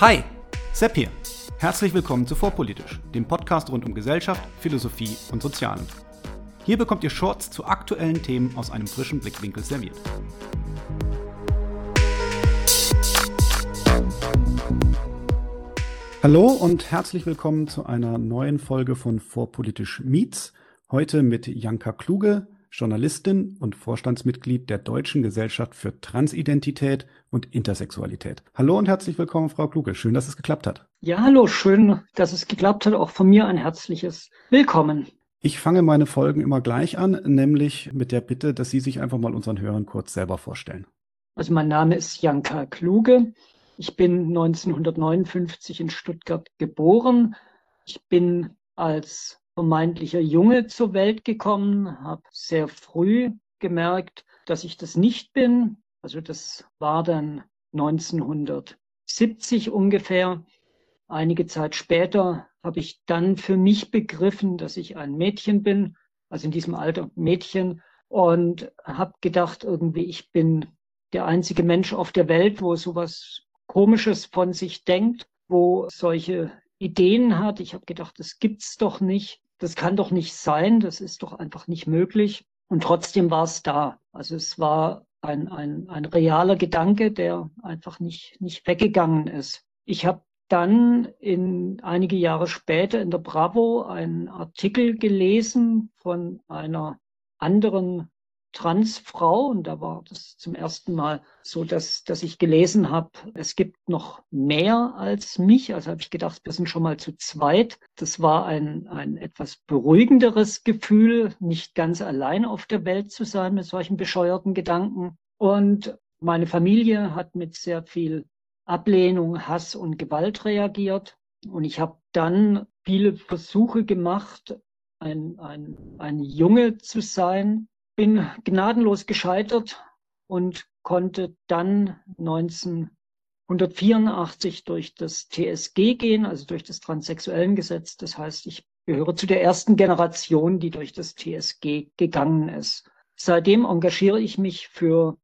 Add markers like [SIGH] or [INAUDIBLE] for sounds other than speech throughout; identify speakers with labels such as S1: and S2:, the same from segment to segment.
S1: Hi, Sepp hier. Herzlich willkommen zu Vorpolitisch, dem Podcast rund um Gesellschaft, Philosophie und Sozialen. Hier bekommt ihr Shorts zu aktuellen Themen aus einem frischen Blickwinkel serviert. Hallo und herzlich willkommen zu einer neuen Folge von Vorpolitisch Meets. Heute mit Janka Kluge, Journalistin und Vorstandsmitglied der Deutschen Gesellschaft für Transidentität und Intersexualität. Hallo und herzlich willkommen, Frau Kluge. Schön, dass es geklappt hat.
S2: Ja, hallo, schön, dass es geklappt hat. Auch von mir ein herzliches Willkommen.
S1: Ich fange meine Folgen immer gleich an, nämlich mit der Bitte, dass Sie sich einfach mal unseren Hörern kurz selber vorstellen.
S2: Also mein Name ist Janka Kluge. Ich bin 1959 in Stuttgart geboren. Ich bin als vermeintlicher Junge zur Welt gekommen, habe sehr früh gemerkt, dass ich das nicht bin. Also das war dann 1970 ungefähr. Einige Zeit später habe ich dann für mich begriffen, dass ich ein Mädchen bin, also in diesem Alter Mädchen, und habe gedacht, irgendwie, ich bin der einzige Mensch auf der Welt, wo sowas Komisches von sich denkt, wo solche Ideen hat. Ich habe gedacht, das gibt's doch nicht das kann doch nicht sein, das ist doch einfach nicht möglich. Und trotzdem war es da. Also es war ein, ein, ein realer Gedanke, der einfach nicht, nicht weggegangen ist. Ich habe dann in einige Jahre später in der Bravo einen Artikel gelesen von einer anderen Transfrau und da war das zum ersten Mal so, dass, dass ich gelesen habe, es gibt noch mehr als mich. Also habe ich gedacht, wir sind schon mal zu zweit. Das war ein, ein etwas beruhigenderes Gefühl, nicht ganz allein auf der Welt zu sein mit solchen bescheuerten Gedanken. Und meine Familie hat mit sehr viel Ablehnung, Hass und Gewalt reagiert. Und ich habe dann viele Versuche gemacht, ein, ein, ein Junge zu sein, bin gnadenlos gescheitert und konnte dann 1984 durch das TSG gehen, also durch das transsexuellen Gesetz. Das heißt, ich gehöre zu der ersten Generation, die durch das TSG gegangen ist. Seitdem engagiere ich mich für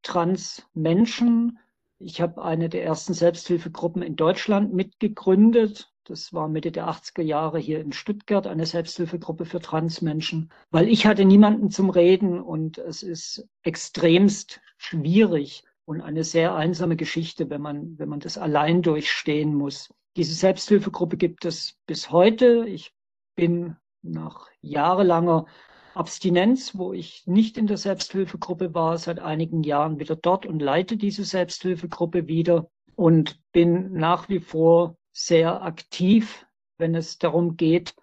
S2: Transmenschen. Ich habe eine der ersten Selbsthilfegruppen in Deutschland mitgegründet. Das war Mitte der 80er Jahre hier in Stuttgart eine Selbsthilfegruppe für Transmenschen, weil ich hatte niemanden zum Reden und es ist extremst schwierig und eine sehr einsame Geschichte, wenn man, wenn man das allein durchstehen muss. Diese Selbsthilfegruppe gibt es bis heute. Ich bin nach jahrelanger Abstinenz, wo ich nicht in der Selbsthilfegruppe war, seit einigen Jahren wieder dort und leite diese Selbsthilfegruppe wieder und bin nach wie vor sehr aktiv, wenn es darum geht,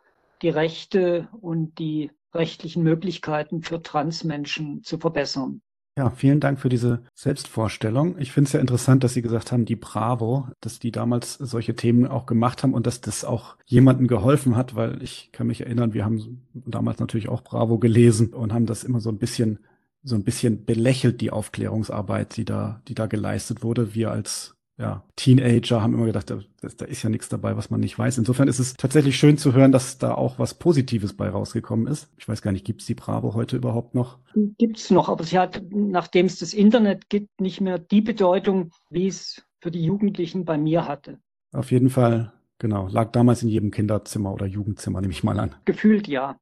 S2: die Rechte und die rechtlichen Möglichkeiten für Transmenschen zu verbessern.
S1: Ja, vielen Dank für diese Selbstvorstellung. Ich finde es ja interessant, dass Sie gesagt haben, die Bravo, dass die damals solche Themen auch gemacht haben und dass das auch jemandem geholfen hat, weil ich kann mich erinnern, wir haben damals natürlich auch Bravo gelesen und haben das immer so ein bisschen so ein bisschen belächelt, die Aufklärungsarbeit, die da, die da geleistet wurde. Wir als ja, Teenager haben immer gedacht, da, da, ist ja nichts dabei, was man nicht weiß. Insofern ist es tatsächlich schön zu hören, dass da auch was Positives bei rausgekommen ist. Ich weiß gar nicht, gibt es die Bravo heute überhaupt noch?
S2: Gibt es noch, aber sie hat, nachdem es das Internet gibt, nicht mehr die Bedeutung, wie es für die Jugendlichen bei mir hatte.
S1: Auf jeden Fall, genau. Lag damals in jedem Kinderzimmer oder Jugendzimmer, nehme ich mal an.
S2: Gefühlt ja.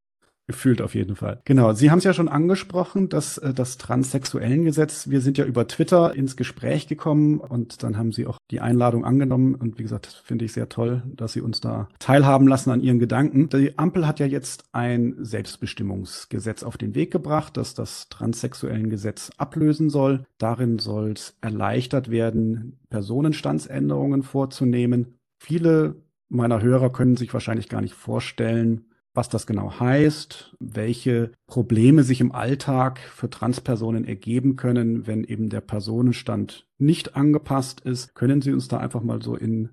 S1: Gefühlt auf jeden Fall. Genau. Sie haben es ja schon angesprochen, dass äh, das Transsexuellengesetz, wir sind ja über Twitter ins Gespräch gekommen und dann haben Sie auch die Einladung angenommen. Und wie gesagt, finde ich sehr toll, dass Sie uns da teilhaben lassen an Ihren Gedanken. Die Ampel hat ja jetzt ein Selbstbestimmungsgesetz auf den Weg gebracht, das das Transsexuellengesetz ablösen soll. Darin soll es erleichtert werden, Personenstandsänderungen vorzunehmen. Viele meiner Hörer können sich wahrscheinlich gar nicht vorstellen, was das genau heißt, welche Probleme sich im Alltag für Transpersonen ergeben können, wenn eben der Personenstand nicht angepasst ist. Können Sie uns da einfach mal so in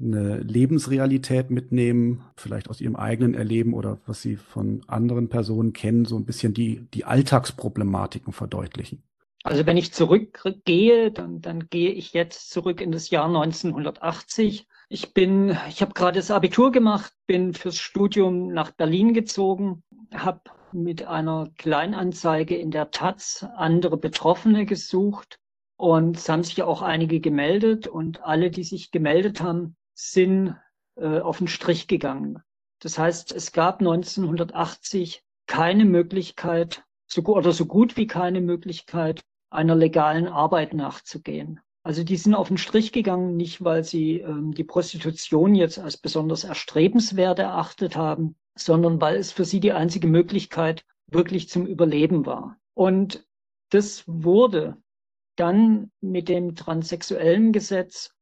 S1: eine Lebensrealität mitnehmen, vielleicht aus Ihrem eigenen Erleben oder was Sie von anderen Personen kennen, so ein bisschen die, die Alltagsproblematiken verdeutlichen?
S2: Also wenn ich zurückgehe, dann, dann gehe ich jetzt zurück in das Jahr 1980 ich bin, ich habe gerade das Abitur gemacht, bin fürs Studium nach Berlin gezogen, habe mit einer Kleinanzeige in der Taz andere Betroffene gesucht Und es haben sich auch einige gemeldet und alle, die sich gemeldet haben, sind äh, auf den Strich gegangen. Das heißt, es gab 1980 keine Möglichkeit, so gut oder so gut wie keine Möglichkeit, einer legalen Arbeit nachzugehen. Also die sind auf den Strich gegangen, nicht weil sie ähm, die Prostitution jetzt als besonders erstrebenswert erachtet haben, sondern weil es für sie die einzige Möglichkeit wirklich zum Überleben war. Und das wurde dann mit dem transsexuellen Gesetz,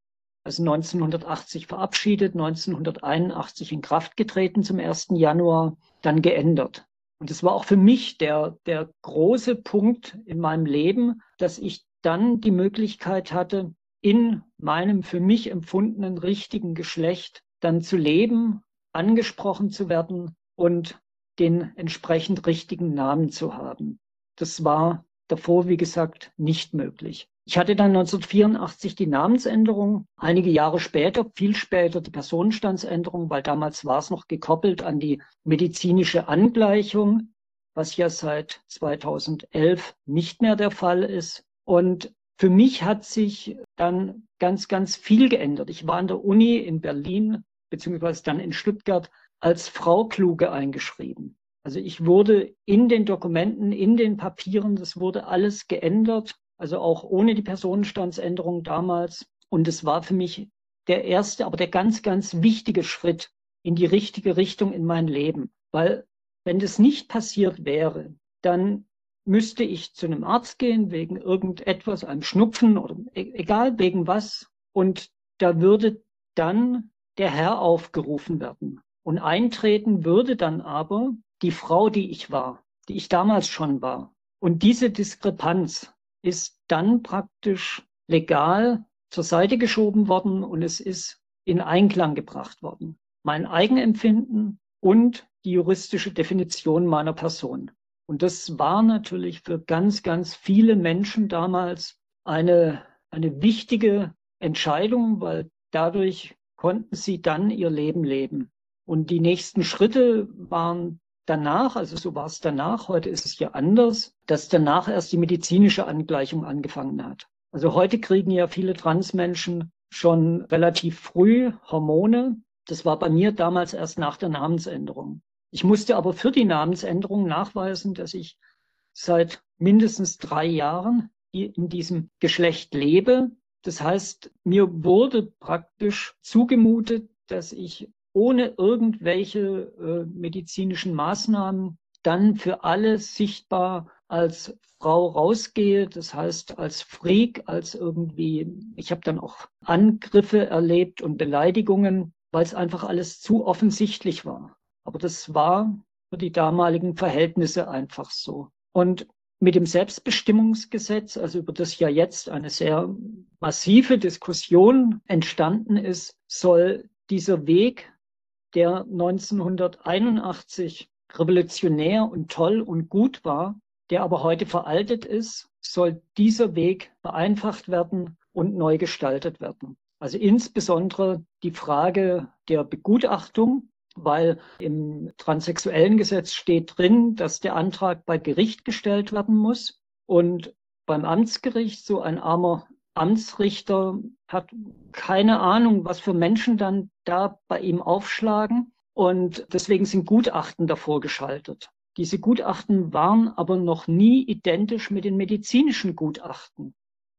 S2: also 1980 verabschiedet, 1981 in Kraft getreten zum 1. Januar, dann geändert. Und es war auch für mich der, der große Punkt in meinem Leben, dass ich dann die Möglichkeit hatte, in meinem für mich empfundenen richtigen Geschlecht dann zu leben, angesprochen zu werden und den entsprechend richtigen Namen zu haben. Das war davor, wie gesagt, nicht möglich. Ich hatte dann 1984 die Namensänderung, einige Jahre später, viel später die Personenstandsänderung, weil damals war es noch gekoppelt an die medizinische Angleichung, was ja seit 2011 nicht mehr der Fall ist. Und für mich hat sich dann ganz, ganz viel geändert. Ich war an der Uni in Berlin, beziehungsweise dann in Stuttgart, als Frau Kluge eingeschrieben. Also ich wurde in den Dokumenten, in den Papieren, das wurde alles geändert also auch ohne die Personenstandsänderung damals. Und es war für mich der erste, aber der ganz, ganz wichtige Schritt in die richtige Richtung in mein Leben. Weil wenn das nicht passiert wäre, dann müsste ich zu einem Arzt gehen wegen irgendetwas, einem Schnupfen oder e-, egal wegen was. Und da würde dann der Herr aufgerufen werden. Und eintreten würde dann aber die Frau, die ich war, die ich damals schon war. Und diese Diskrepanz, ist dann praktisch legal zur Seite geschoben worden und es ist in Einklang gebracht worden. Mein Eigenempfinden und die juristische Definition meiner Person. Und das war natürlich für ganz, ganz viele Menschen damals eine, eine wichtige Entscheidung, weil dadurch konnten sie dann ihr Leben leben. Und die nächsten Schritte waren danach, also so war es danach, heute ist es ja anders, dass danach erst die medizinische Angleichung angefangen hat. Also heute kriegen ja viele Transmenschen schon relativ früh Hormone. Das war bei mir damals erst nach der Namensänderung. Ich musste aber für die Namensänderung nachweisen, dass ich seit mindestens drei Jahren in diesem Geschlecht lebe. Das heißt, mir wurde praktisch zugemutet, dass ich ohne irgendwelche äh, medizinischen Maßnahmen dann für alle sichtbar als Frau rausgehe, das heißt als Freak, als irgendwie, ich habe dann auch Angriffe erlebt und Beleidigungen, weil es einfach alles zu offensichtlich war. Aber das war für die damaligen Verhältnisse einfach so. Und mit dem Selbstbestimmungsgesetz, also über das ja jetzt eine sehr massive Diskussion entstanden ist, soll dieser Weg der 1981 revolutionär und toll und gut war, der aber heute veraltet ist, soll dieser Weg vereinfacht werden und neu gestaltet werden. Also insbesondere die Frage der Begutachtung, weil im transsexuellen Gesetz steht drin, dass der Antrag bei Gericht gestellt werden muss und beim Amtsgericht so ein armer Amtsrichter hat keine Ahnung, was für Menschen dann da bei ihm aufschlagen. Und deswegen sind Gutachten davor geschaltet. Diese Gutachten waren aber noch nie identisch mit den medizinischen Gutachten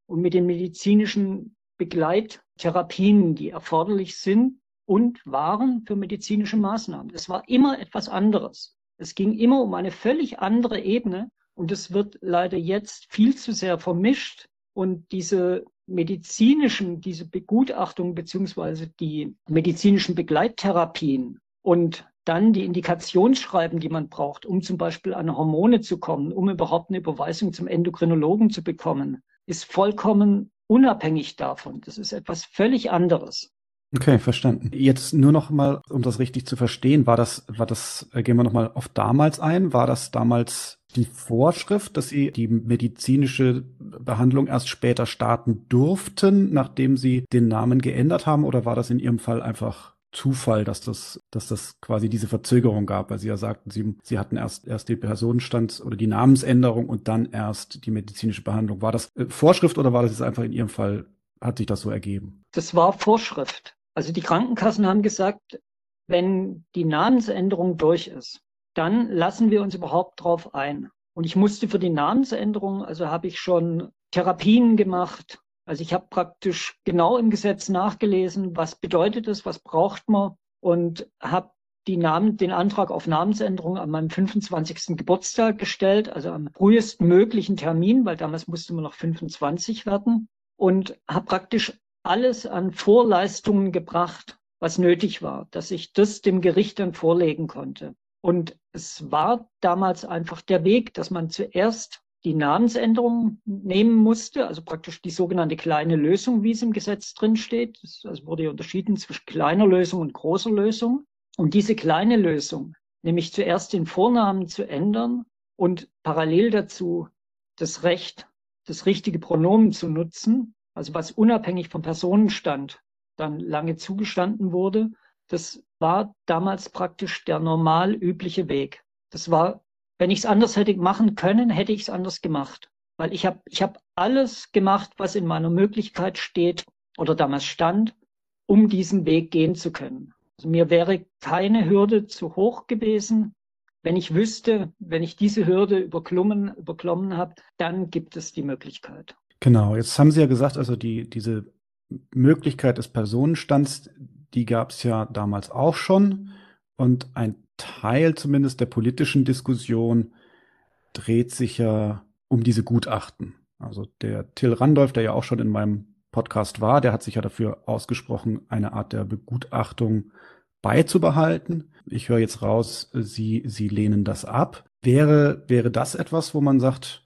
S2: und mit den medizinischen Begleittherapien, die erforderlich sind und waren für medizinische Maßnahmen. Es war immer etwas anderes. Es ging immer um eine völlig andere Ebene und es wird leider jetzt viel zu sehr vermischt und diese medizinischen, diese Begutachtung beziehungsweise die medizinischen Begleittherapien und dann die Indikationsschreiben, die man braucht, um zum Beispiel an Hormone zu kommen, um überhaupt eine Überweisung zum Endokrinologen zu bekommen, ist vollkommen unabhängig davon. Das ist etwas völlig anderes.
S1: Okay, verstanden. Jetzt nur noch mal, um das richtig zu verstehen, war das, war das, äh, gehen wir noch mal auf damals ein, war das damals die Vorschrift, dass sie die medizinische Behandlung erst später starten durften, nachdem sie den Namen geändert haben, oder war das in ihrem Fall einfach Zufall, dass das, dass das quasi diese Verzögerung gab, weil Sie ja sagten, Sie, Sie hatten erst, erst die Personenstand oder die Namensänderung und dann erst die medizinische Behandlung. War das äh, Vorschrift oder war das jetzt einfach in Ihrem Fall, hat sich das so ergeben?
S2: Das war Vorschrift. Also die Krankenkassen haben gesagt, wenn die Namensänderung durch ist, dann lassen wir uns überhaupt drauf ein. Und ich musste für die Namensänderung, also habe ich schon Therapien gemacht, also ich habe praktisch genau im Gesetz nachgelesen, was bedeutet es, was braucht man und habe die Namen, den Antrag auf Namensänderung an meinem 25. Geburtstag gestellt, also am frühesten möglichen Termin, weil damals musste man noch 25 werden und habe praktisch alles an Vorleistungen gebracht, was nötig war, dass ich das dem Gericht dann vorlegen konnte. Und es war damals einfach der Weg, dass man zuerst die Namensänderung nehmen musste, also praktisch die sogenannte kleine Lösung, wie es im Gesetz drin steht. Es also wurde unterschieden zwischen kleiner Lösung und großer Lösung. Und diese kleine Lösung, nämlich zuerst den Vornamen zu ändern und parallel dazu das Recht, das richtige Pronomen zu nutzen, also was unabhängig vom Personenstand dann lange zugestanden wurde, das war damals praktisch der normal übliche Weg. Das war wenn ich es anders hätte machen können, hätte ich es anders gemacht. Weil ich habe ich hab alles gemacht, was in meiner Möglichkeit steht oder damals stand, um diesen Weg gehen zu können. Also mir wäre keine Hürde zu hoch gewesen. Wenn ich wüsste, wenn ich diese Hürde überklommen, überklommen habe, dann gibt es die Möglichkeit.
S1: Genau, jetzt haben Sie ja gesagt, also die, diese Möglichkeit des Personenstands, die gab es ja damals auch schon. Und ein Teil zumindest der politischen Diskussion dreht sich ja um diese Gutachten. Also der Till Randolph, der ja auch schon in meinem Podcast war, der hat sich ja dafür ausgesprochen, eine Art der Begutachtung beizubehalten. Ich höre jetzt raus, Sie, Sie lehnen das ab. Wäre, wäre das etwas, wo man sagt,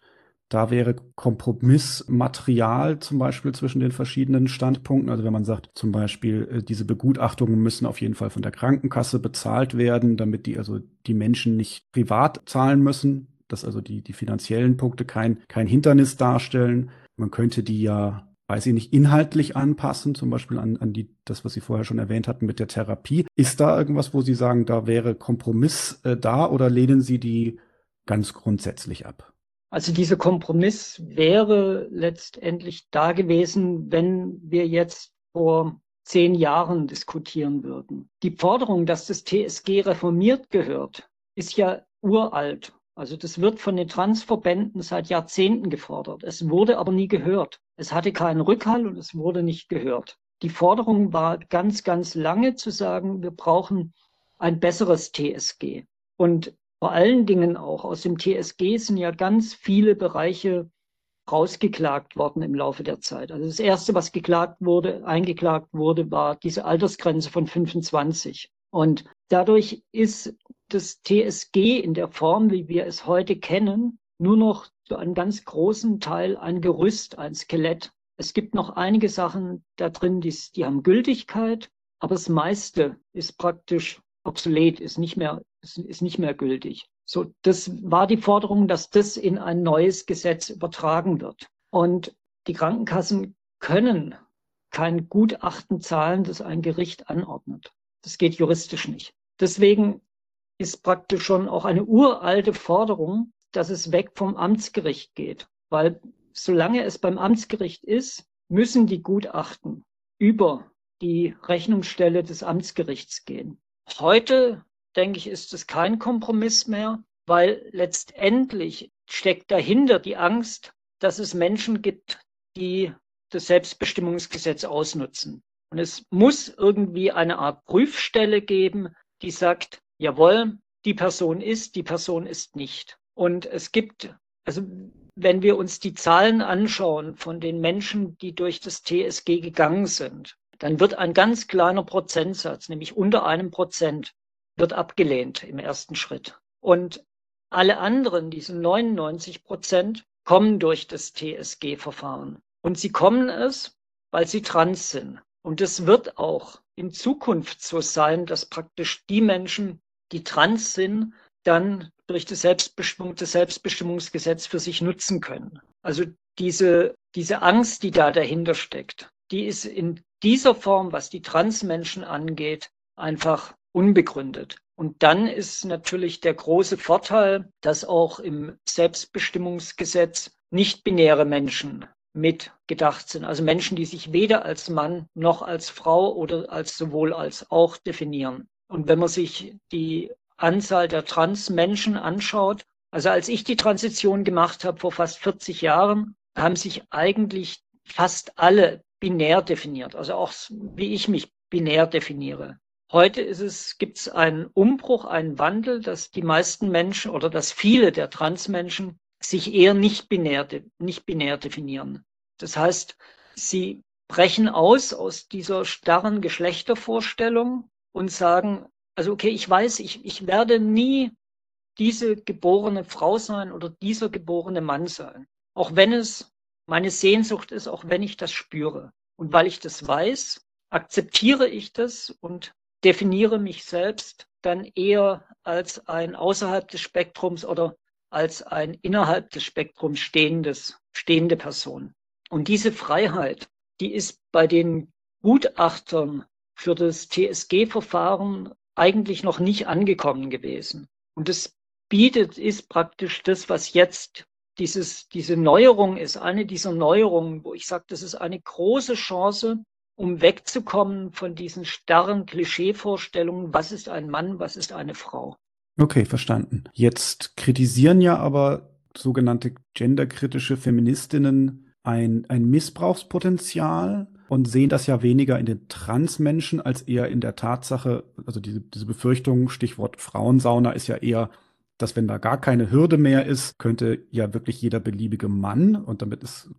S1: da wäre Kompromissmaterial zum Beispiel zwischen den verschiedenen Standpunkten. Also wenn man sagt, zum Beispiel, äh, diese Begutachtungen müssen auf jeden Fall von der Krankenkasse bezahlt werden, damit die also die Menschen nicht privat zahlen müssen, dass also die, die finanziellen Punkte kein, kein Hindernis darstellen. Man könnte die ja weiß ich nicht, inhaltlich anpassen, zum Beispiel an, an die, das, was Sie vorher schon erwähnt hatten mit der Therapie. Ist da irgendwas, wo Sie sagen, da wäre Kompromiss äh, da oder lehnen Sie die ganz grundsätzlich ab?
S2: Also dieser Kompromiss wäre letztendlich da gewesen, wenn wir jetzt vor zehn Jahren diskutieren würden. Die Forderung, dass das TSG reformiert gehört, ist ja uralt. Also das wird von den Transverbänden seit Jahrzehnten gefordert. Es wurde aber nie gehört. Es hatte keinen Rückhall und es wurde nicht gehört. Die Forderung war ganz, ganz lange zu sagen, wir brauchen ein besseres TSG. Und vor allen Dingen auch aus dem TSG sind ja ganz viele Bereiche rausgeklagt worden im Laufe der Zeit. Also das erste, was geklagt wurde, eingeklagt wurde, war diese Altersgrenze von 25. Und dadurch ist das TSG in der Form, wie wir es heute kennen, nur noch zu einem ganz großen Teil ein Gerüst, ein Skelett. Es gibt noch einige Sachen da drin, die, die haben Gültigkeit, aber das meiste ist praktisch obsolet, ist nicht mehr ist, ist nicht mehr gültig. So, das war die Forderung, dass das in ein neues Gesetz übertragen wird. Und die Krankenkassen können kein Gutachten zahlen, das ein Gericht anordnet. Das geht juristisch nicht. Deswegen ist praktisch schon auch eine uralte Forderung, dass es weg vom Amtsgericht geht. Weil solange es beim Amtsgericht ist, müssen die Gutachten über die Rechnungsstelle des Amtsgerichts gehen. Heute denke ich, ist es kein Kompromiss mehr, weil letztendlich steckt dahinter die Angst, dass es Menschen gibt, die das Selbstbestimmungsgesetz ausnutzen. Und es muss irgendwie eine Art Prüfstelle geben, die sagt, jawohl, die Person ist, die Person ist nicht. Und es gibt, also wenn wir uns die Zahlen anschauen von den Menschen, die durch das TSG gegangen sind, dann wird ein ganz kleiner Prozentsatz, nämlich unter einem Prozent, wird abgelehnt im ersten Schritt. Und alle anderen, diese 99 Prozent, kommen durch das TSG-Verfahren. Und sie kommen es, weil sie trans sind. Und es wird auch in Zukunft so sein, dass praktisch die Menschen, die trans sind, dann durch das, Selbstbestimmung, das Selbstbestimmungsgesetz für sich nutzen können. Also diese, diese Angst, die da dahinter steckt, die ist in dieser Form, was die Transmenschen angeht, einfach unbegründet. Und dann ist natürlich der große Vorteil, dass auch im Selbstbestimmungsgesetz nicht-binäre Menschen mitgedacht sind. Also Menschen, die sich weder als Mann noch als Frau oder als sowohl als auch definieren. Und wenn man sich die Anzahl der Transmenschen anschaut, also als ich die Transition gemacht habe vor fast 40 Jahren, haben sich eigentlich fast alle binär definiert. Also auch wie ich mich binär definiere. Heute ist es, gibt es einen Umbruch, einen Wandel, dass die meisten Menschen oder dass viele der Transmenschen sich eher nicht binär, nicht binär definieren. Das heißt, sie brechen aus aus dieser starren Geschlechtervorstellung und sagen, also okay, ich weiß, ich, ich werde nie diese geborene Frau sein oder dieser geborene Mann sein. Auch wenn es meine Sehnsucht ist, auch wenn ich das spüre. Und weil ich das weiß, akzeptiere ich das und definiere mich selbst dann eher als ein außerhalb des Spektrums oder als ein innerhalb des Spektrums stehendes, stehende Person. Und diese Freiheit, die ist bei den Gutachtern für das TSG-Verfahren eigentlich noch nicht angekommen gewesen. Und das bietet, ist praktisch das, was jetzt dieses, diese Neuerung ist, eine dieser Neuerungen, wo ich sage, das ist eine große Chance, um wegzukommen von diesen starren Klischeevorstellungen, was ist ein Mann, was ist eine Frau.
S1: Okay, verstanden. Jetzt kritisieren ja aber sogenannte genderkritische Feministinnen ein, ein Missbrauchspotenzial und sehen das ja weniger in den Transmenschen als eher in der Tatsache, also diese, diese Befürchtung, Stichwort Frauensauna ist ja eher, dass wenn da gar keine Hürde mehr ist, könnte ja wirklich jeder beliebige Mann, und damit ist,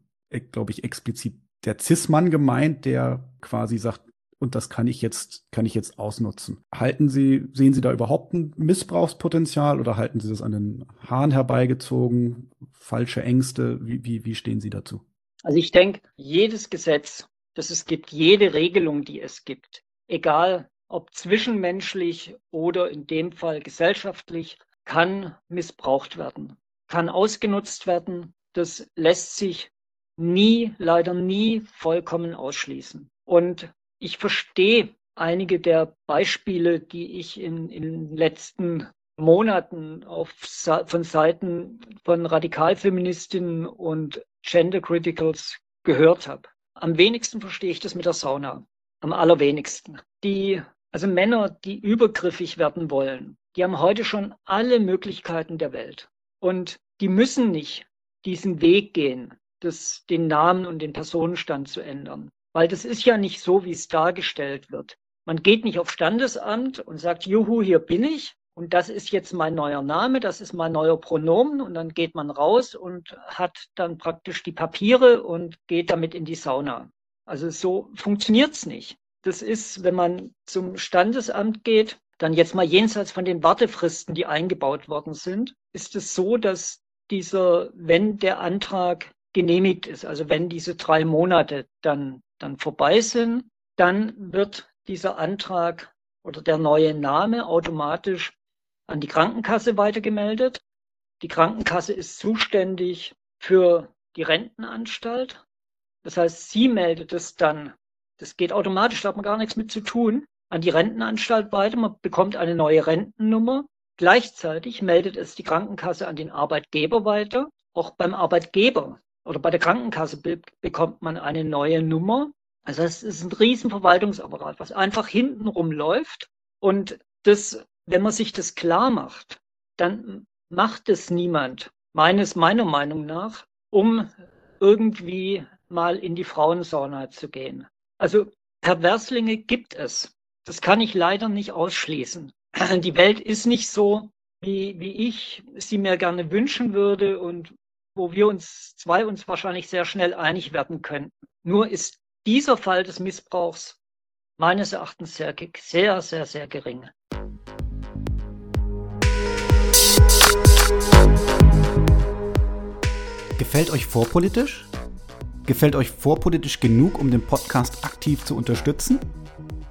S1: glaube ich, explizit der Cis-Mann gemeint, der quasi sagt, und das kann ich jetzt, kann ich jetzt ausnutzen. Halten Sie, sehen Sie da überhaupt ein Missbrauchspotenzial oder halten Sie das an den Haaren herbeigezogen? Falsche Ängste? Wie, wie, wie stehen Sie dazu?
S2: Also ich denke, jedes Gesetz, das es gibt, jede Regelung, die es gibt, egal ob zwischenmenschlich oder in dem Fall gesellschaftlich, kann missbraucht werden, kann ausgenutzt werden. Das lässt sich nie, leider nie vollkommen ausschließen. Und ich verstehe einige der Beispiele, die ich in, den letzten Monaten auf, von Seiten von Radikalfeministinnen und Gender Criticals gehört habe. Am wenigsten verstehe ich das mit der Sauna. Am allerwenigsten. Die, also Männer, die übergriffig werden wollen, die haben heute schon alle Möglichkeiten der Welt. Und die müssen nicht diesen Weg gehen, das, den Namen und den Personenstand zu ändern. Weil das ist ja nicht so, wie es dargestellt wird. Man geht nicht auf Standesamt und sagt, juhu, hier bin ich. Und das ist jetzt mein neuer Name, das ist mein neuer Pronomen. Und dann geht man raus und hat dann praktisch die Papiere und geht damit in die Sauna. Also so funktioniert's nicht. Das ist, wenn man zum Standesamt geht, dann jetzt mal jenseits von den Wartefristen, die eingebaut worden sind, ist es so, dass dieser, wenn der Antrag genehmigt ist. Also wenn diese drei Monate dann, dann vorbei sind, dann wird dieser Antrag oder der neue Name automatisch an die Krankenkasse weitergemeldet. Die Krankenkasse ist zuständig für die Rentenanstalt. Das heißt, sie meldet es dann, das geht automatisch, da hat man gar nichts mit zu tun, an die Rentenanstalt weiter. Man bekommt eine neue Rentennummer. Gleichzeitig meldet es die Krankenkasse an den Arbeitgeber weiter. Auch beim Arbeitgeber oder bei der Krankenkasse be bekommt man eine neue Nummer. Also es ist ein riesen Verwaltungsapparat, was einfach hintenrum läuft. Und das, wenn man sich das klar macht, dann macht es niemand, meines, meiner Meinung nach, um irgendwie mal in die Frauensauna zu gehen. Also Perverslinge gibt es. Das kann ich leider nicht ausschließen. Die Welt ist nicht so, wie, wie ich sie mir gerne wünschen würde und wo wir uns zwei uns wahrscheinlich sehr schnell einig werden könnten. Nur ist dieser Fall des Missbrauchs meines Erachtens sehr, sehr, sehr, sehr gering.
S1: Gefällt euch vorpolitisch? Gefällt euch vorpolitisch genug, um den Podcast aktiv zu unterstützen?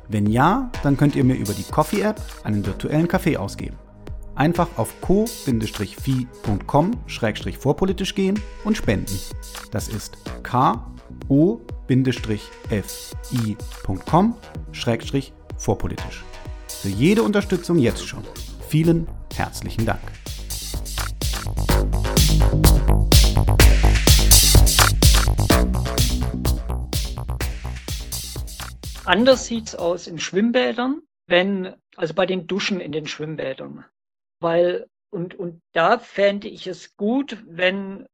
S1: Wenn ja, dann könnt ihr mir über die Coffee-App einen virtuellen Kaffee ausgeben. Einfach auf co-fi.com-vorpolitisch gehen und spenden. Das ist ko-fi.com-vorpolitisch. Für jede Unterstützung jetzt schon. Vielen herzlichen Dank.
S2: Anders sieht es aus in Schwimmbädern, wenn, also bei den Duschen in den Schwimmbädern. Weil, und, und da fände ich es gut, wenn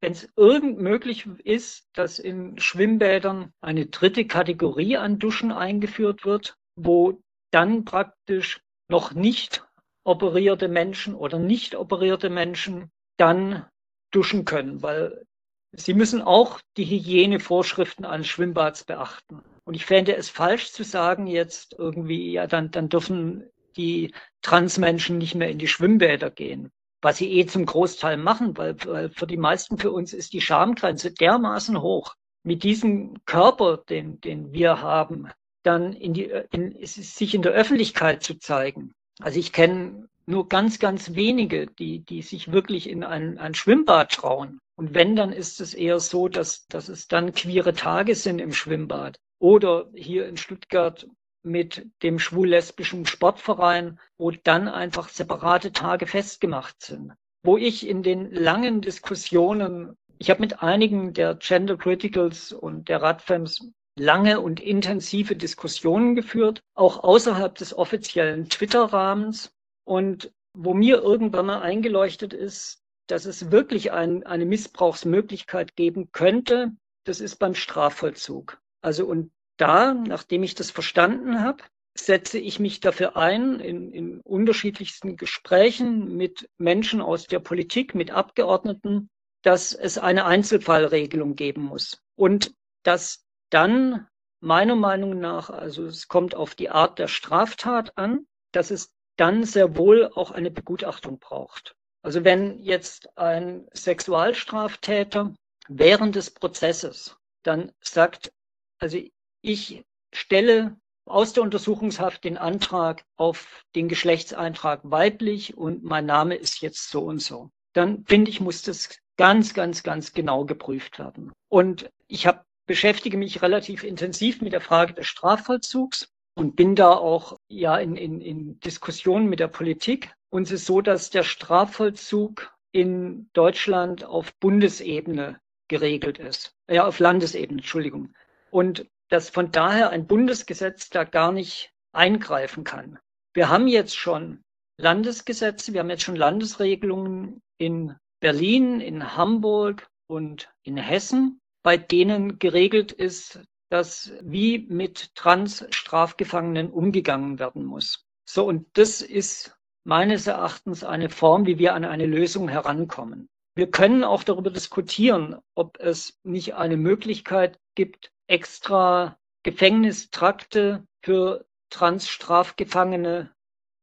S2: wenn es irgend möglich ist, dass in Schwimmbädern eine dritte Kategorie an Duschen eingeführt wird, wo dann praktisch noch nicht operierte Menschen oder nicht operierte Menschen dann duschen können, weil sie müssen auch die Hygienevorschriften eines Schwimmbads beachten. Und ich fände es falsch zu sagen jetzt irgendwie, ja, dann, dann dürfen die Transmenschen nicht mehr in die Schwimmbäder gehen was sie eh zum Großteil machen, weil, weil für die meisten für uns ist die Schamgrenze dermaßen hoch. Mit diesem Körper, den, den wir haben, dann in die, in, sich in der Öffentlichkeit zu zeigen. Also ich kenne nur ganz, ganz wenige, die, die sich wirklich in ein, ein Schwimmbad trauen. Und wenn, dann ist es eher so, dass, dass es dann queere Tage sind im Schwimmbad. Oder hier in Stuttgart mit dem schwul-lesbischen Sportverein, wo dann einfach separate Tage festgemacht sind. Wo ich in den langen Diskussionen, ich habe mit einigen der Gender Criticals und der Radfems lange und intensive Diskussionen geführt, auch außerhalb des offiziellen Twitter-Rahmens und wo mir irgendwann mal eingeleuchtet ist, dass es wirklich ein, eine Missbrauchsmöglichkeit geben könnte, das ist beim Strafvollzug. Also und da, nachdem ich das verstanden habe, setze ich mich dafür ein, in, in unterschiedlichsten Gesprächen mit Menschen aus der Politik, mit Abgeordneten, dass es eine Einzelfallregelung geben muss. Und dass dann meiner Meinung nach, also es kommt auf die Art der Straftat an, dass es dann sehr wohl auch eine Begutachtung braucht. Also wenn jetzt ein Sexualstraftäter während des Prozesses dann sagt, also ich stelle aus der Untersuchungshaft den Antrag auf den Geschlechtseintrag weiblich und mein Name ist jetzt so und so. Dann finde ich, muss das ganz, ganz, ganz genau geprüft werden. Und ich habe beschäftige mich relativ intensiv mit der Frage des Strafvollzugs und bin da auch ja in, in, in Diskussionen mit der Politik. Und es ist so, dass der Strafvollzug in Deutschland auf Bundesebene geregelt ist. Ja, auf Landesebene, Entschuldigung. Und dass von daher ein Bundesgesetz da gar nicht eingreifen kann. Wir haben jetzt schon Landesgesetze, wir haben jetzt schon Landesregelungen in Berlin, in Hamburg und in Hessen, bei denen geregelt ist, dass wie mit Trans-Strafgefangenen umgegangen werden muss. So, und das ist meines Erachtens eine Form, wie wir an eine Lösung herankommen. Wir können auch darüber diskutieren, ob es nicht eine Möglichkeit gibt, extra Gefängnistrakte für Transstrafgefangene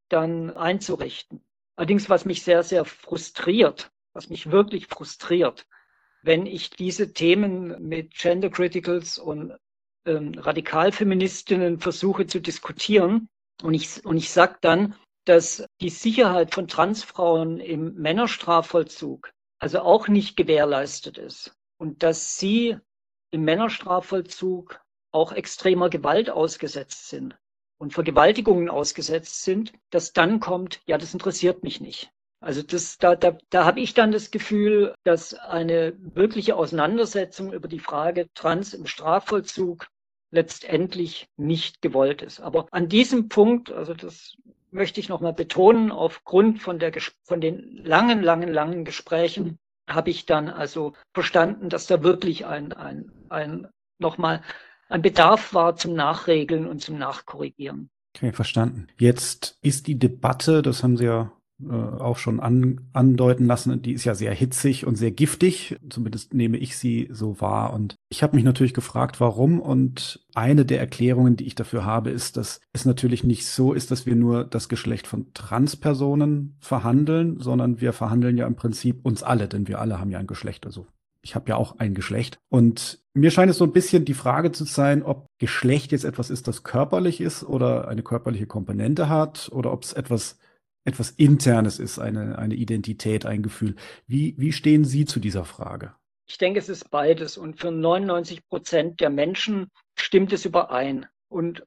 S2: dann einzurichten. Allerdings, was mich sehr, sehr frustriert, was mich wirklich frustriert, wenn ich diese Themen mit Gender Criticals und ähm, Radikalfeministinnen versuche zu diskutieren und ich, und ich sage dann, dass die Sicherheit von Transfrauen im Männerstrafvollzug also auch nicht gewährleistet ist und dass sie im Männerstrafvollzug auch extremer Gewalt ausgesetzt sind und Vergewaltigungen ausgesetzt sind, dass dann kommt, ja, das interessiert mich nicht. Also das, da, da, da habe ich dann das Gefühl, dass eine wirkliche Auseinandersetzung über die Frage Trans im Strafvollzug letztendlich nicht gewollt ist. Aber an diesem Punkt, also das möchte ich nochmal betonen, aufgrund von, der, von den langen, langen, langen Gesprächen habe ich dann also verstanden, dass da wirklich ein, ein, ein nochmal ein Bedarf war zum Nachregeln und zum Nachkorrigieren.
S1: Okay, verstanden. Jetzt ist die Debatte, das haben Sie ja äh, auch schon an, andeuten lassen, die ist ja sehr hitzig und sehr giftig. Zumindest nehme ich sie so wahr. Und ich habe mich natürlich gefragt, warum. Und eine der Erklärungen, die ich dafür habe, ist, dass es natürlich nicht so ist, dass wir nur das Geschlecht von Transpersonen verhandeln, sondern wir verhandeln ja im Prinzip uns alle, denn wir alle haben ja ein Geschlecht. Also ich habe ja auch ein Geschlecht. Und mir scheint es so ein bisschen die Frage zu sein, ob Geschlecht jetzt etwas ist, das körperlich ist oder eine körperliche Komponente hat oder ob es etwas etwas Internes ist, eine, eine Identität, ein Gefühl. Wie, wie stehen Sie zu dieser Frage?
S2: Ich denke, es ist beides. Und für 99 Prozent der Menschen stimmt es überein. Und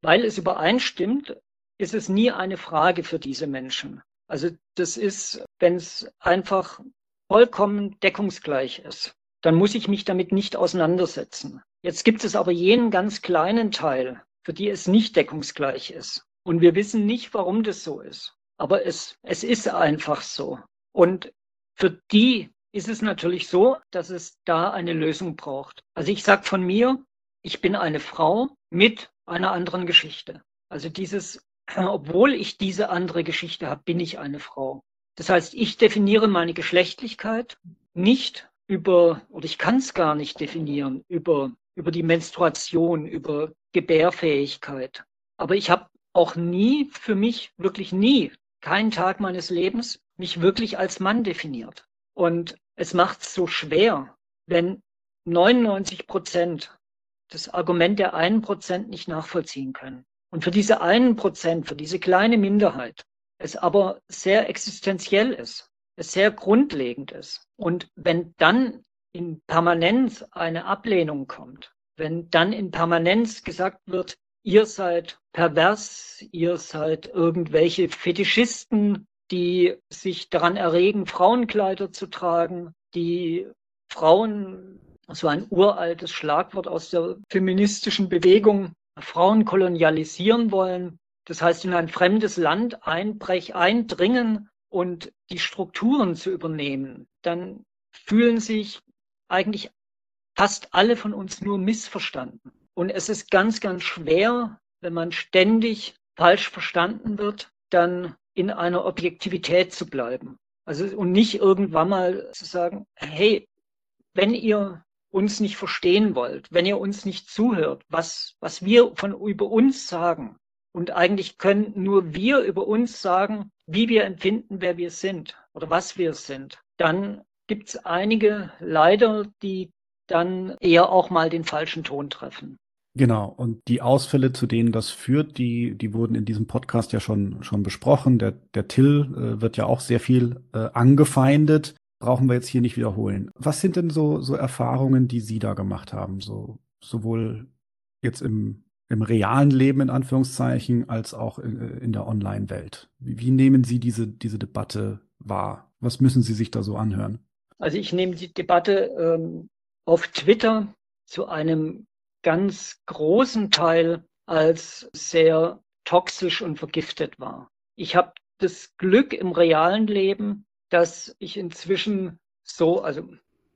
S2: weil es übereinstimmt, ist es nie eine Frage für diese Menschen. Also das ist, wenn es einfach vollkommen deckungsgleich ist, dann muss ich mich damit nicht auseinandersetzen. Jetzt gibt es aber jenen ganz kleinen Teil, für die es nicht deckungsgleich ist. Und wir wissen nicht, warum das so ist. Aber es, es ist einfach so. Und für die ist es natürlich so, dass es da eine Lösung braucht. Also ich sage von mir, ich bin eine Frau mit einer anderen Geschichte. Also dieses, [CLEARS THROAT] obwohl ich diese andere Geschichte habe, bin ich eine Frau. Das heißt, ich definiere meine Geschlechtlichkeit nicht über, oder ich kann es gar nicht definieren, über, über die Menstruation, über Gebärfähigkeit. Aber ich habe auch nie für mich, wirklich nie, keinen Tag meines Lebens, mich wirklich als Mann definiert. Und es macht es so schwer, wenn 99 Prozent das Argument der einen Prozent nicht nachvollziehen können. Und für diese einen Prozent, für diese kleine Minderheit, es aber sehr existenziell ist, es sehr grundlegend ist. Und wenn dann in Permanenz eine Ablehnung kommt, wenn dann in Permanenz gesagt wird, ihr seid pervers, ihr seid irgendwelche Fetischisten, die sich daran erregen, Frauenkleider zu tragen, die Frauen, so ein uraltes Schlagwort aus der feministischen Bewegung, Frauen kolonialisieren wollen. Das heißt, in ein fremdes Land einbrech, eindringen und die Strukturen zu übernehmen, dann fühlen sich eigentlich fast alle von uns nur missverstanden. Und es ist ganz, ganz schwer, wenn man ständig falsch verstanden wird, dann in einer Objektivität zu bleiben. Also und nicht irgendwann mal zu sagen, hey, wenn ihr uns nicht verstehen wollt, wenn ihr uns nicht zuhört, was, was wir von über uns sagen, und eigentlich können nur wir über uns sagen, wie wir empfinden, wer wir sind oder was wir sind, dann gibt es einige leider, die dann eher auch mal den falschen Ton treffen.
S1: Genau, und die Ausfälle, zu denen das führt, die, die wurden in diesem Podcast ja schon, schon besprochen. Der, der Till äh, wird ja auch sehr viel äh, angefeindet. Brauchen wir jetzt hier nicht wiederholen. Was sind denn so, so Erfahrungen, die Sie da gemacht haben? So, sowohl jetzt im, im realen Leben in Anführungszeichen als auch in, in der Online-Welt. Wie, wie nehmen Sie diese, diese Debatte wahr? Was müssen Sie sich da so anhören?
S2: Also ich nehme die Debatte ähm, auf Twitter zu einem ganz großen Teil als sehr toxisch und vergiftet war. Ich habe das Glück im realen Leben, dass ich inzwischen so, also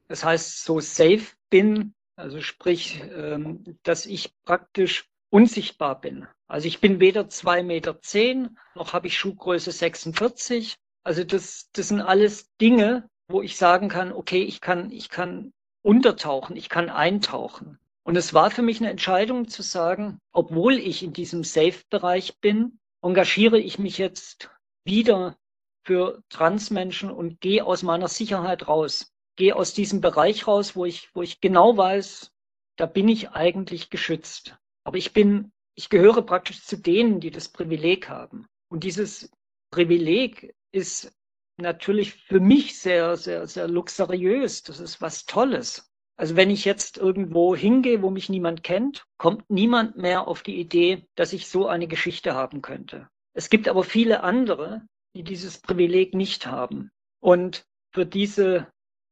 S2: das heißt so safe bin, also sprich, ähm, dass ich praktisch unsichtbar bin. Also ich bin weder zwei Meter zehn, noch habe ich Schuhgröße 46. Also das, das sind alles Dinge, wo ich sagen kann, okay, ich kann, ich kann untertauchen, ich kann eintauchen. Und es war für mich eine Entscheidung zu sagen, obwohl ich in diesem Safe-Bereich bin, engagiere ich mich jetzt wieder für Transmenschen und gehe aus meiner Sicherheit raus. Gehe aus diesem Bereich raus, wo ich, wo ich genau weiß, da bin ich eigentlich geschützt. Aber ich bin, ich gehöre praktisch zu denen, die das Privileg haben. Und dieses Privileg ist natürlich für mich sehr, sehr, sehr luxuriös. Das ist was Tolles. Also wenn ich jetzt irgendwo hingehe, wo mich niemand kennt, kommt niemand mehr auf die Idee, dass ich so eine Geschichte haben könnte. Es gibt aber viele andere, die dieses Privileg nicht haben. Und für diese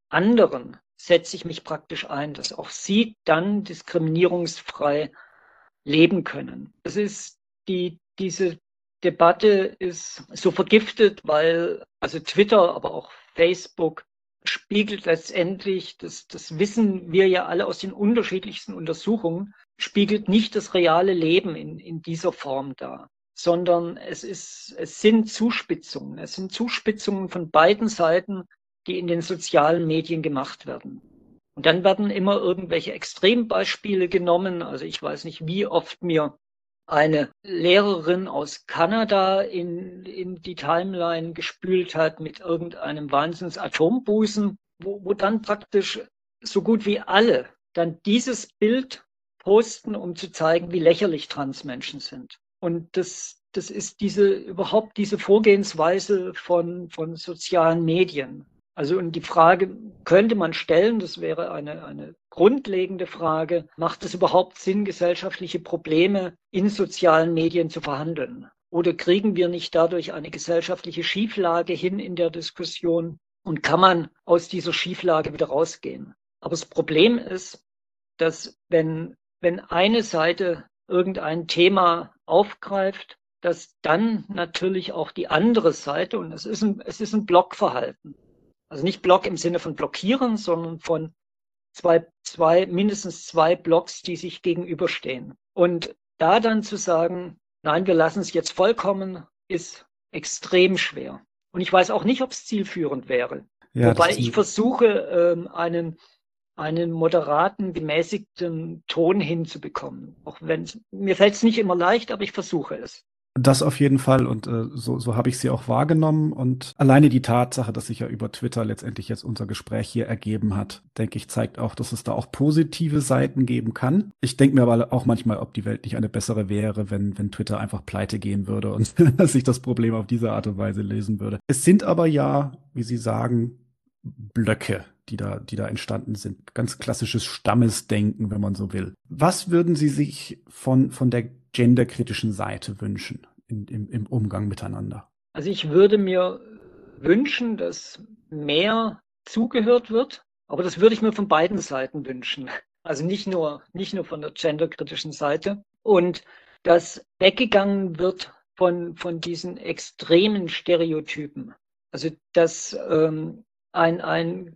S2: anderen setze ich mich praktisch ein, dass auch sie dann diskriminierungsfrei leben können. Das ist die, diese Debatte ist so vergiftet, weil also Twitter, aber auch Facebook spiegelt letztendlich, das, das wissen wir ja alle aus den unterschiedlichsten Untersuchungen, spiegelt nicht das reale Leben in, in dieser Form dar, sondern es, ist, es sind Zuspitzungen. Es sind Zuspitzungen von beiden Seiten, die in den sozialen Medien gemacht werden. Und dann werden immer irgendwelche Extrembeispiele genommen. Also ich weiß nicht, wie oft mir eine Lehrerin aus Kanada in, in die Timeline gespült hat mit irgendeinem Wahnsinns-Atombusen, wo, wo dann praktisch so gut wie alle dann dieses Bild posten, um zu zeigen, wie lächerlich Transmenschen sind. Und das, das ist diese, überhaupt diese Vorgehensweise von, von sozialen Medien. Also und die Frage könnte man stellen, das wäre eine, eine grundlegende Frage, macht es überhaupt Sinn, gesellschaftliche Probleme in sozialen Medien zu verhandeln? oder kriegen wir nicht dadurch eine gesellschaftliche Schieflage hin in der Diskussion und kann man aus dieser Schieflage wieder rausgehen? Aber das Problem ist, dass wenn, wenn eine Seite irgendein Thema aufgreift, dass dann natürlich auch die andere Seite, und es ist ein, es ist ein Blockverhalten, also nicht Block im Sinne von blockieren, sondern von zwei, zwei, mindestens zwei Blocks, die sich gegenüberstehen. Und da dann zu sagen, nein, wir lassen es jetzt vollkommen, ist extrem schwer. Und ich weiß auch nicht, ob es zielführend wäre. Ja, Wobei ich versuche, ähm, einen, einen moderaten, gemäßigten Ton hinzubekommen. Auch wenn mir fällt es nicht immer leicht, aber ich versuche es.
S1: Das auf jeden Fall und äh, so, so habe ich sie auch wahrgenommen und alleine die Tatsache, dass sich ja über Twitter letztendlich jetzt unser Gespräch hier ergeben hat, denke ich, zeigt auch, dass es da auch positive Seiten geben kann. Ich denke mir aber auch manchmal, ob die Welt nicht eine bessere wäre, wenn, wenn Twitter einfach pleite gehen würde und [LAUGHS] sich das Problem auf diese Art und Weise lösen würde. Es sind aber ja, wie Sie sagen, Blöcke, die da, die da entstanden sind. Ganz klassisches Stammesdenken, wenn man so will. Was würden Sie sich von, von der genderkritischen Seite wünschen in, im, im Umgang miteinander?
S2: Also ich würde mir wünschen, dass mehr zugehört wird, aber das würde ich mir von beiden Seiten wünschen. Also nicht nur, nicht nur von der genderkritischen Seite. Und dass weggegangen wird von, von diesen extremen Stereotypen. Also dass ähm, ein, ein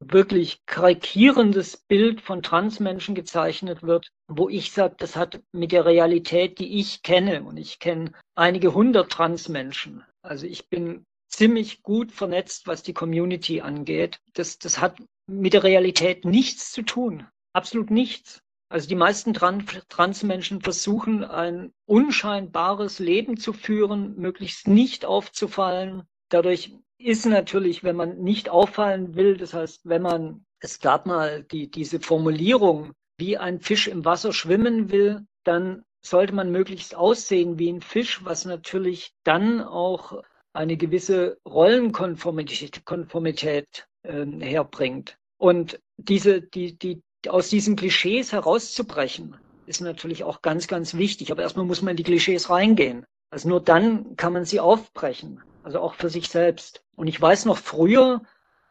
S2: wirklich karikierendes Bild von Transmenschen gezeichnet wird, wo ich sage, das hat mit der Realität, die ich kenne, und ich kenne einige hundert Transmenschen. Also ich bin ziemlich gut vernetzt, was die Community angeht. Das, das hat mit der Realität nichts zu tun. Absolut nichts. Also die meisten Transmenschen versuchen ein unscheinbares Leben zu führen, möglichst nicht aufzufallen. Dadurch ist natürlich, wenn man nicht auffallen will, das heißt, wenn man, es gab mal die, diese Formulierung, wie ein Fisch im Wasser schwimmen will, dann sollte man möglichst aussehen wie ein Fisch, was natürlich dann auch eine gewisse Rollenkonformität Konformität, äh, herbringt. Und diese, die, die, aus diesen Klischees herauszubrechen, ist natürlich auch ganz, ganz wichtig. Aber erstmal muss man in die Klischees reingehen. Also nur dann kann man sie aufbrechen also auch für sich selbst. Und ich weiß noch früher,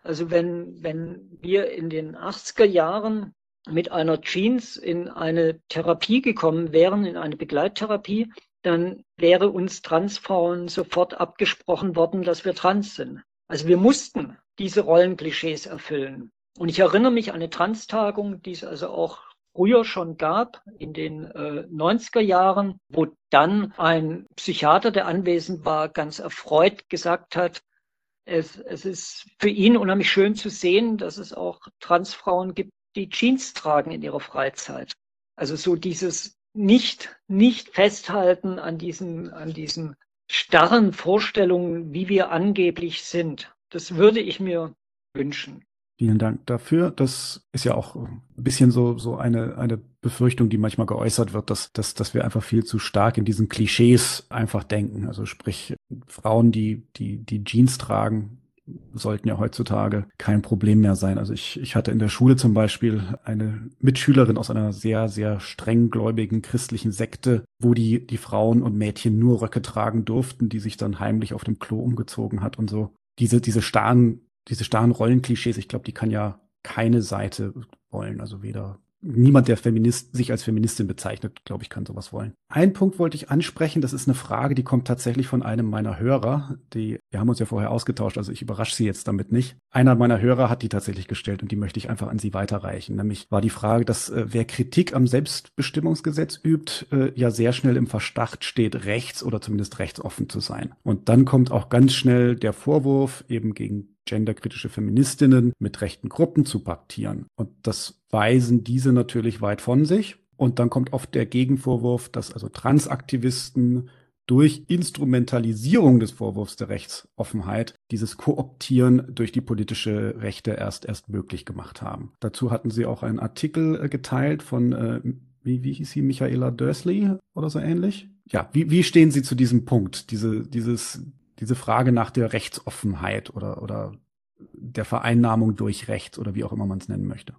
S2: also wenn, wenn wir in den 80er Jahren mit einer Jeans in eine Therapie gekommen wären, in eine Begleittherapie, dann wäre uns Transfrauen sofort abgesprochen worden, dass wir trans sind. Also wir mussten diese Rollenklischees erfüllen. Und ich erinnere mich an eine Trans-Tagung, die es also auch früher schon gab, in den äh, 90er Jahren, wo dann ein Psychiater, der anwesend war, ganz erfreut gesagt hat, es, es ist für ihn unheimlich schön zu sehen, dass es auch Transfrauen gibt, die Jeans tragen in ihrer Freizeit. Also so dieses nicht, nicht festhalten an diesen, an diesen starren Vorstellungen, wie wir angeblich sind. Das würde ich mir wünschen.
S1: Vielen Dank dafür. Das ist ja auch ein bisschen so, so eine, eine Befürchtung, die manchmal geäußert wird, dass, dass, dass wir einfach viel zu stark in diesen Klischees einfach denken. Also sprich, Frauen, die, die, die Jeans tragen, sollten ja heutzutage kein Problem mehr sein. Also ich, ich hatte in der Schule zum Beispiel eine Mitschülerin aus einer sehr, sehr streng gläubigen christlichen Sekte, wo die, die Frauen und Mädchen nur Röcke tragen durften, die sich dann heimlich auf dem Klo umgezogen hat und so. Diese, diese starren diese starren Rollenklischees, ich glaube, die kann ja keine Seite wollen. Also weder niemand, der Feminist, sich als Feministin bezeichnet, glaube ich, kann sowas wollen. Ein Punkt wollte ich ansprechen, das ist eine Frage, die kommt tatsächlich von einem meiner Hörer. Die, wir haben uns ja vorher ausgetauscht, also ich überrasche Sie jetzt damit nicht. Einer meiner Hörer hat die tatsächlich gestellt und die möchte ich einfach an Sie weiterreichen. Nämlich war die Frage, dass äh, wer Kritik am Selbstbestimmungsgesetz übt, äh, ja sehr schnell im Verdacht steht, rechts oder zumindest rechtsoffen zu sein. Und dann kommt auch ganz schnell der Vorwurf eben gegen genderkritische Feministinnen mit rechten Gruppen zu paktieren. Und das weisen diese natürlich weit von sich. Und dann kommt oft der Gegenvorwurf, dass also Transaktivisten durch Instrumentalisierung des Vorwurfs der Rechtsoffenheit dieses Kooptieren durch die politische Rechte erst erst möglich gemacht haben. Dazu hatten sie auch einen Artikel äh, geteilt von, äh, wie, wie hieß sie, Michaela Dursley oder so ähnlich? Ja, wie, wie stehen Sie zu diesem Punkt, diese, dieses, diese Frage nach der Rechtsoffenheit oder, oder der Vereinnahmung durch Recht oder wie auch immer man es nennen möchte?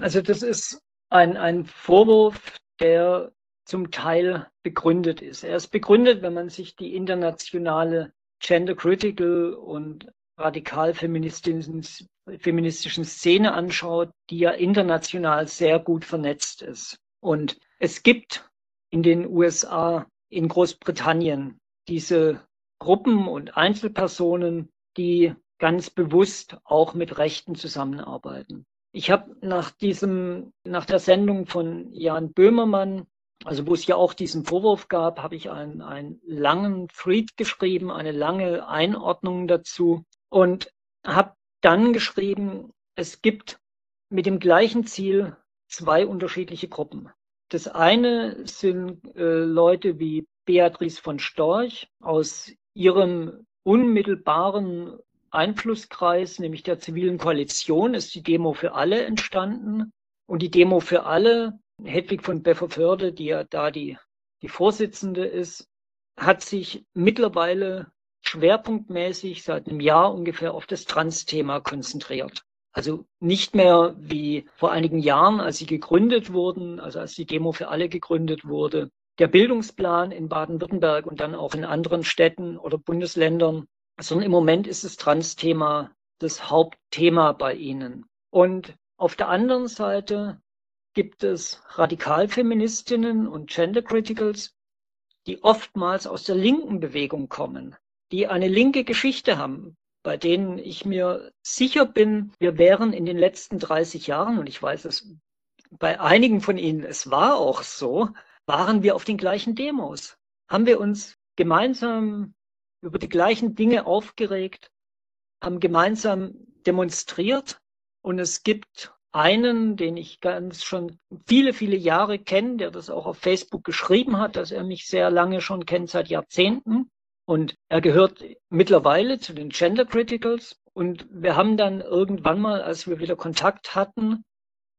S2: Also das ist ein, ein Vorwurf, der zum Teil begründet ist. Er ist begründet, wenn man sich die internationale Gender Critical und radikal feministischen Szene anschaut, die ja international sehr gut vernetzt ist. Und es gibt in den USA, in Großbritannien diese Gruppen und Einzelpersonen, die ganz bewusst auch mit Rechten zusammenarbeiten. Ich habe nach diesem, nach der Sendung von Jan Böhmermann, also wo es ja auch diesen Vorwurf gab, habe ich einen, einen langen Thread geschrieben, eine lange Einordnung dazu und habe dann geschrieben, es gibt mit dem gleichen Ziel zwei unterschiedliche Gruppen. Das eine sind äh, Leute wie Beatrice von Storch aus ihrem unmittelbaren Einflusskreis, nämlich der zivilen Koalition, ist die Demo für alle entstanden. Und die Demo für alle, Hedwig von Befferförde, die ja da die, die Vorsitzende ist, hat sich mittlerweile schwerpunktmäßig seit einem Jahr ungefähr auf das Trans-Thema konzentriert. Also nicht mehr wie vor einigen Jahren, als sie gegründet wurden, also als die Demo für alle gegründet wurde. Der Bildungsplan in Baden-Württemberg und dann auch in anderen Städten oder Bundesländern sondern im Moment ist das Trans-Thema das Hauptthema bei Ihnen. Und auf der anderen Seite gibt es Radikalfeministinnen und Gender Criticals, die oftmals aus der linken Bewegung kommen, die eine linke Geschichte haben, bei denen ich mir sicher bin, wir wären in den letzten 30 Jahren, und ich weiß es bei einigen von Ihnen, es war auch so, waren wir auf den gleichen Demos. Haben wir uns gemeinsam über die gleichen Dinge aufgeregt, haben gemeinsam demonstriert und es gibt einen, den ich ganz schon viele, viele Jahre kenne, der das auch auf Facebook geschrieben hat, dass er mich sehr lange schon kennt, seit Jahrzehnten. Und er gehört mittlerweile zu den Gender Criticals. Und wir haben dann irgendwann mal, als wir wieder Kontakt hatten,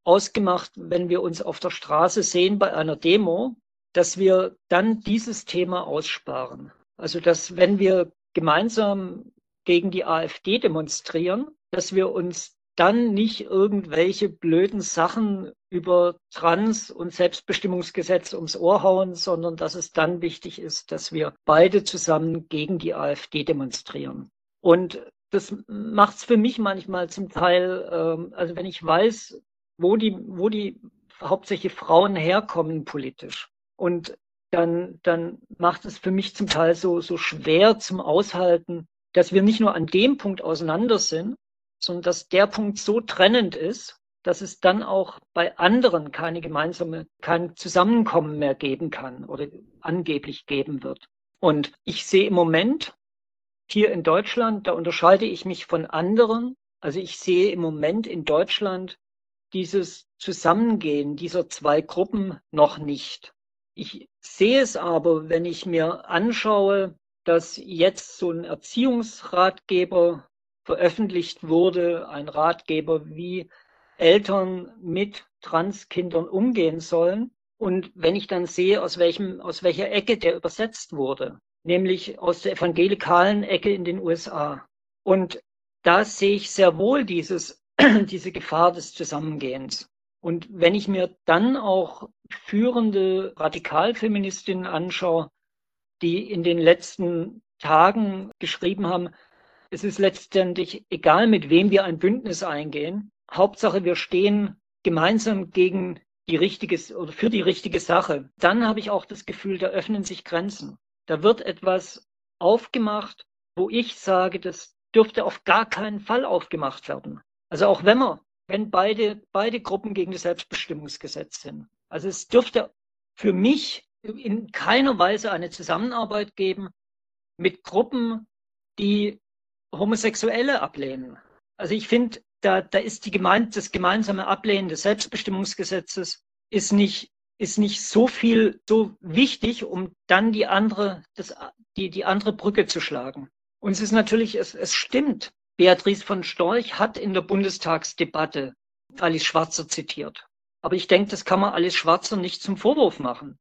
S2: ausgemacht, wenn wir uns auf der Straße sehen bei einer Demo, dass wir dann dieses Thema aussparen. Also, dass wenn wir gemeinsam gegen die AfD demonstrieren, dass wir uns dann nicht irgendwelche blöden Sachen über Trans- und Selbstbestimmungsgesetz ums Ohr hauen, sondern dass es dann wichtig ist, dass wir beide zusammen gegen die AfD demonstrieren. Und das macht es für mich manchmal zum Teil, ähm, also wenn ich weiß, wo die, wo die hauptsächlich Frauen herkommen politisch und dann, dann macht es für mich zum Teil so, so schwer zum Aushalten, dass wir nicht nur an dem Punkt auseinander sind, sondern dass der Punkt so trennend ist, dass es dann auch bei anderen keine gemeinsame, kein Zusammenkommen mehr geben kann oder angeblich geben wird. Und ich sehe im Moment hier in Deutschland, da unterscheide ich mich von anderen. Also ich sehe im Moment in Deutschland dieses Zusammengehen dieser zwei Gruppen noch nicht. Ich sehe es aber, wenn ich mir anschaue, dass jetzt so ein Erziehungsratgeber veröffentlicht wurde, ein Ratgeber, wie Eltern mit Transkindern umgehen sollen. Und wenn ich dann sehe, aus welchem, aus welcher Ecke der übersetzt wurde, nämlich aus der evangelikalen Ecke in den USA. Und da sehe ich sehr wohl dieses, [CLEARS THROAT] diese Gefahr des Zusammengehens. Und wenn ich mir dann auch führende Radikalfeministinnen anschaue, die in den letzten Tagen geschrieben haben, es ist letztendlich egal, mit wem wir ein Bündnis eingehen. Hauptsache, wir stehen gemeinsam gegen die richtige oder für die richtige Sache. Dann habe ich auch das Gefühl, da öffnen sich Grenzen. Da wird etwas aufgemacht, wo ich sage, das dürfte auf gar keinen Fall aufgemacht werden. Also auch wenn man wenn beide, beide Gruppen gegen das Selbstbestimmungsgesetz sind. Also es dürfte für mich in keiner Weise eine Zusammenarbeit geben mit Gruppen, die Homosexuelle ablehnen. Also ich finde, da, da ist die gemeint, das gemeinsame Ablehnen des Selbstbestimmungsgesetzes ist nicht, ist nicht so viel, so wichtig, um dann die andere, das, die, die andere Brücke zu schlagen. Und es ist natürlich, es, es stimmt, Beatrice von Storch hat in der Bundestagsdebatte Alice Schwarzer zitiert. Aber ich denke, das kann man Alice Schwarzer nicht zum Vorwurf machen.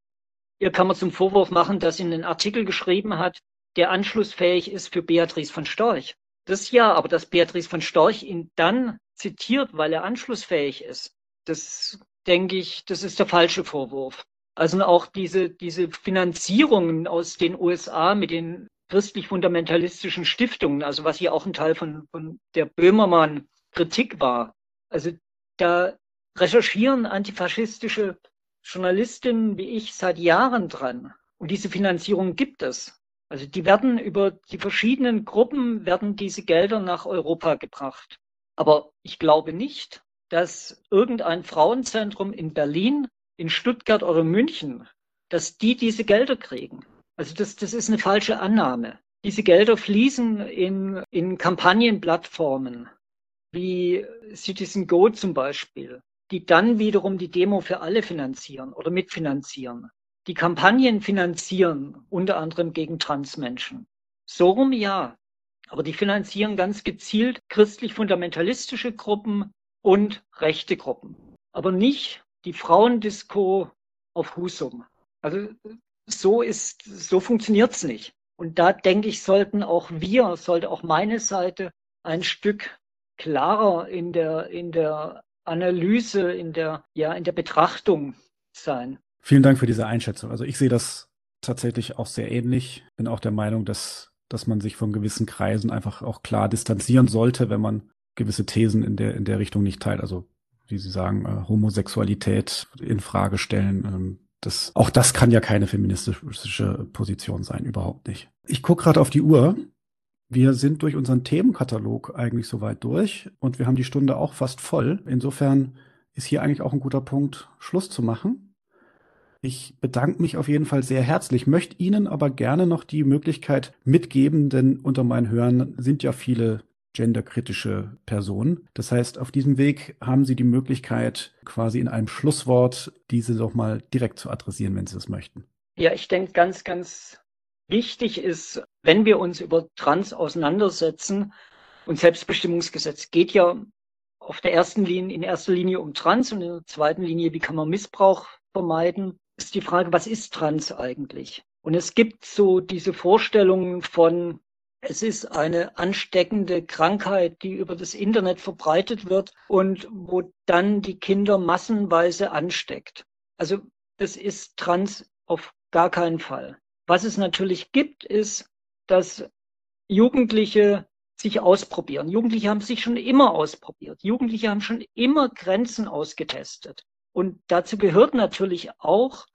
S2: Ihr kann man zum Vorwurf machen, dass sie einen Artikel geschrieben hat, der anschlussfähig ist für Beatrice von Storch. Das ja, aber dass Beatrice von Storch ihn dann zitiert, weil er anschlussfähig ist, das denke ich, das ist der falsche Vorwurf. Also auch diese, diese Finanzierungen aus den USA mit den christlich-fundamentalistischen Stiftungen, also was hier auch ein Teil von, von der Böhmermann-Kritik war. Also da recherchieren antifaschistische Journalistinnen wie ich seit Jahren dran. Und diese Finanzierung gibt es. Also die werden über die verschiedenen Gruppen werden diese Gelder nach Europa gebracht. Aber ich glaube nicht, dass irgendein Frauenzentrum in Berlin in Stuttgart oder München, dass die diese Gelder kriegen. Also das, das ist eine falsche Annahme. Diese Gelder fließen in, in Kampagnenplattformen wie Citizen Go zum Beispiel, die dann wiederum die Demo für alle finanzieren oder mitfinanzieren. Die Kampagnen finanzieren unter anderem gegen Transmenschen. So rum ja. Aber die finanzieren ganz gezielt christlich-fundamentalistische Gruppen und rechte Gruppen. Aber nicht die Frauendisco auf Husum. Also so ist, so funktioniert's nicht. Und da denke ich, sollten auch wir, sollte auch meine Seite ein Stück klarer in der, in der Analyse, in der, ja, in der Betrachtung sein.
S1: Vielen Dank für diese Einschätzung. Also ich sehe das tatsächlich auch sehr ähnlich. Bin auch der Meinung, dass, dass man sich von gewissen Kreisen einfach auch klar distanzieren sollte, wenn man gewisse Thesen in der, in der Richtung nicht teilt. Also wie Sie sagen, äh, Homosexualität in Frage stellen. Ähm, das, auch das kann ja keine feministische Position sein, überhaupt nicht. Ich gucke gerade auf die Uhr. Wir sind durch unseren Themenkatalog eigentlich soweit durch und wir haben die Stunde auch fast voll. Insofern ist hier eigentlich auch ein guter Punkt, Schluss zu machen. Ich bedanke mich auf jeden Fall sehr herzlich, möchte Ihnen aber gerne noch die Möglichkeit mitgeben, denn unter meinen Hörern sind ja viele genderkritische Person. Das heißt, auf diesem Weg haben Sie die Möglichkeit, quasi in einem Schlusswort diese doch mal direkt zu adressieren, wenn Sie das möchten.
S2: Ja, ich denke, ganz, ganz wichtig ist, wenn wir uns über Trans auseinandersetzen, und Selbstbestimmungsgesetz geht ja auf der ersten Linie, in erster Linie um Trans und in der zweiten Linie, wie kann man Missbrauch vermeiden, ist die Frage, was ist Trans eigentlich? Und es gibt so diese Vorstellungen von es ist eine ansteckende Krankheit, die über das Internet verbreitet wird und wo dann die Kinder massenweise ansteckt. Also das ist trans auf gar keinen Fall. Was es natürlich gibt, ist, dass Jugendliche sich ausprobieren. Jugendliche haben sich schon immer ausprobiert. Jugendliche haben schon immer Grenzen ausgetestet. Und dazu gehört natürlich auch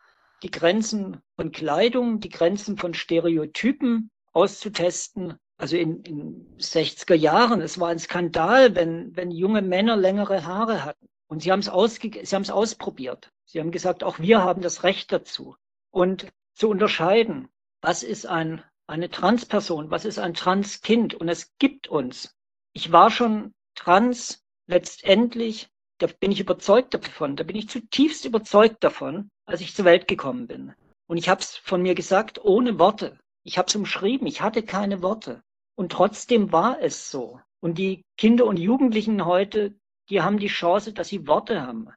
S2: die Grenzen von Kleidung, die Grenzen von Stereotypen, auszutesten. Also in, in 60er Jahren, es war ein Skandal, wenn, wenn junge Männer längere Haare hatten. Und sie haben es ausge sie haben es ausprobiert. Sie haben gesagt, auch wir haben das Recht dazu. Und zu unterscheiden, was ist ein, eine Transperson, was ist ein Transkind? Und es gibt uns. Ich war schon trans letztendlich, da bin ich überzeugt davon, da bin ich zutiefst überzeugt davon, als ich zur Welt gekommen bin. Und ich habe es von mir gesagt, ohne Worte. Ich habe es umschrieben, ich hatte keine Worte. Und trotzdem war es so. Und die Kinder und Jugendlichen heute, die haben die Chance, dass sie Worte haben,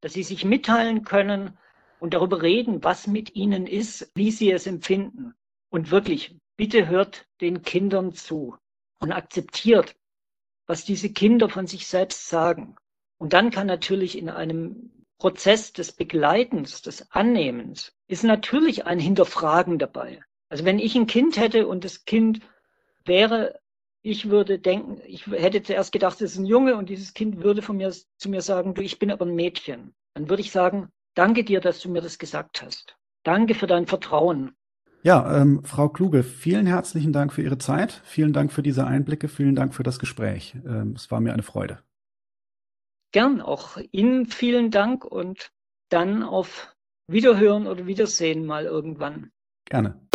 S2: dass sie sich mitteilen können und darüber reden, was mit ihnen ist, wie sie es empfinden. Und wirklich, bitte hört den Kindern zu und akzeptiert, was diese Kinder von sich selbst sagen. Und dann kann natürlich in einem Prozess des Begleitens, des Annehmens, ist natürlich ein Hinterfragen dabei. Also wenn ich ein Kind hätte und das Kind wäre, ich würde denken, ich hätte zuerst gedacht, es ist ein Junge und dieses Kind würde von mir zu mir sagen, du, ich bin aber ein Mädchen. Dann würde ich sagen, danke dir, dass du mir das gesagt hast. Danke für dein Vertrauen.
S1: Ja, ähm, Frau Kluge, vielen herzlichen Dank für Ihre Zeit. Vielen Dank für diese Einblicke. Vielen Dank für das Gespräch. Ähm, es war mir eine Freude.
S2: Gern, auch Ihnen vielen Dank und dann auf Wiederhören oder Wiedersehen mal irgendwann.
S1: Gerne.